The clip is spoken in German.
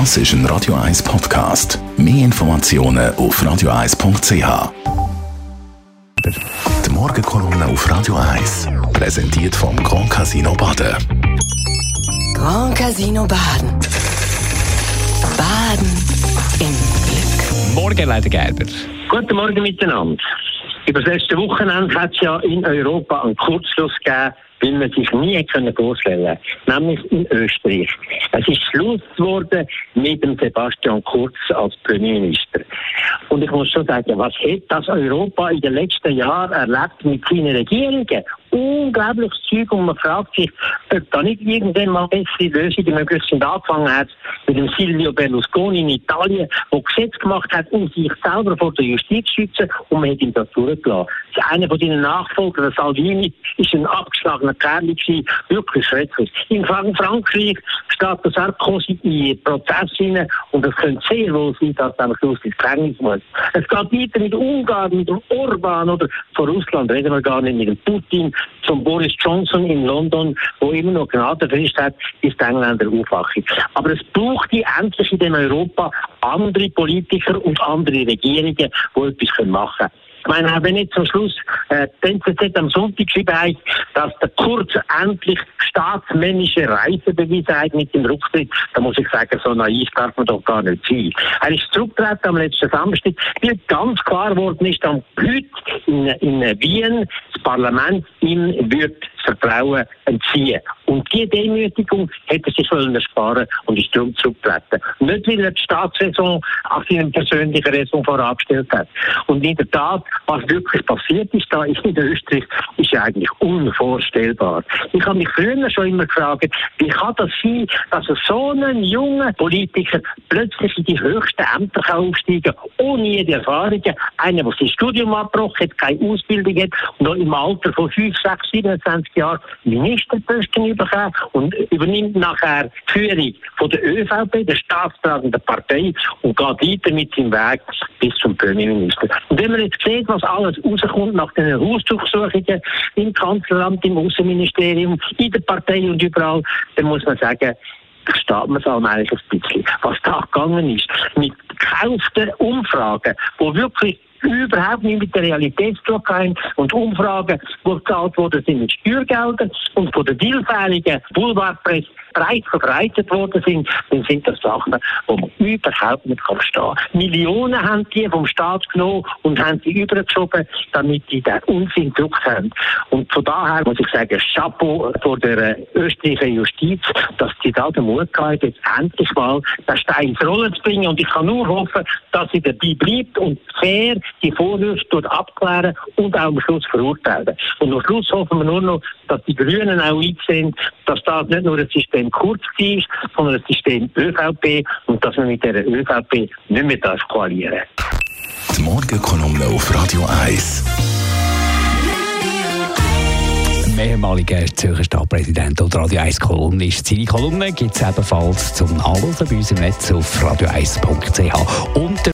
Das ist ein Radio 1 Podcast. Mehr Informationen auf radio1.ch. Die Morgenkolumne auf Radio 1 präsentiert vom Grand Casino Baden. Grand Casino Baden. Baden im Glück. Morgen, Leiter Gerber. Guten Morgen miteinander. Über das letzte Wochenende hat es ja in Europa einen Kurzschluss gegeben, weil man sich nie können vorstellen nämlich in Österreich. Es ist Schluss geworden mit dem Sebastian Kurz als Premierminister. Und ich muss schon sagen, was hat das Europa in den letzten Jahren erlebt mit seinen Regierungen? Unglaubliches Zeug und man fragt sich, ob da nicht irgendwann mal bessere Lösungen möglich sind. Angefangen hat mit dem Silvio Berlusconi in Italien, der Gesetz gemacht hat, um sich selber vor der Justiz zu schützen und man hat ihn da zurückgelassen. Einer von seinen Nachfolgern, Salvini, ist ein abgeschlagener Kerl gewesen, wirklich schrecklich. In Frankreich steht der Sarkozy in Prozess hinein und es könnte sehr wohl sein, dass er am Schluss ins Gefängnis muss. Es geht weiter mit Ungarn, mit dem Orban oder von Russland reden wir gar nicht, mit dem Putin, zum Boris Johnson in London, wo immer noch Gnadenfrist hat, ist die Engländer aufwachen. Aber es braucht die endlich in Europa andere Politiker und andere Regierungen, die etwas machen können. Ich meine, wenn jetzt zum Schluss äh, die NZZ am Sonntag geschrieben hat, dass der Kurz endlich staatsmännische Reisebeweise hat mit dem Rücktritt, dann muss ich sagen, so naiv darf man doch gar nicht sein. Er ist zurückgetreten am letzten Samstag, weil ganz klar geworden ist, dass heute in, in Wien das Parlament ihm wird Vertrauen entziehen. Und diese Demütigung hätte sich sollen ersparen und ist darum zurückgetreten. Nicht, weil er die Staatsräson auf seinem persönlichen Raison vorabgestellt hat. Und in der Tat, was wirklich passiert ist da in Österreich, ist ja eigentlich unvorstellbar. Ich habe mich früher schon immer gefragt, wie kann das sein, dass so ein junger Politiker plötzlich in die höchsten Ämter aufsteigen kann, ohne jede Erfahrung. Einer, der sein Studium abgebrochen hat, keine Ausbildung hat, und noch im Alter von 5, 6, 27 Jahren Ministerposten bekommen und übernimmt nachher die Führung von der ÖVP, der staatstragenden Partei, und geht weiter mit seinem Weg bis zum Premierminister. Und wenn man jetzt sieht, was alles rauskommt nach den Hausdurchsuchungen im Kanzleramt, im Außenministerium, in der Partei und überall, dann muss man sagen, versteht man es allmählich ein bisschen. Was da gegangen ist, mit gekauften Umfragen, wo wirklich überhaupt nicht mit der Realität zu tun und Umfragen, die gezahlt wurden, sind mit Steuergeldern und von der vielfältigen Boulevardpresse breit verbreitet worden sind, dann sind das Sachen, die man überhaupt nicht verstehen kann. Millionen haben die vom Staat genommen und haben sie übergeschoben, damit die den Unsinn gedruckt haben. Und von daher muss ich sagen, Chapeau vor der österreichischen Justiz, dass sie da den Mut haben, jetzt endlich mal den Stein ins Rollen zu bringen. Und ich kann nur hoffen, dass sie dabei bleibt und fair die Vorwürfe dort abklären und auch am Schluss verurteilen. Und am Schluss hoffen wir nur noch, dass die Grünen auch einsehen, dass das nicht nur ein System Kurz war, sondern ein System ÖVP und dass man mit der ÖVP nicht mehr koalieren Die Morgenkolumne auf Radio 1 ehemaliger Zürcher Stadtpräsident und Radio 1 Kolumnist. Seine Kolumne gibt es ebenfalls zum Nachlesen bei uns im Netz auf radio1.ch. Und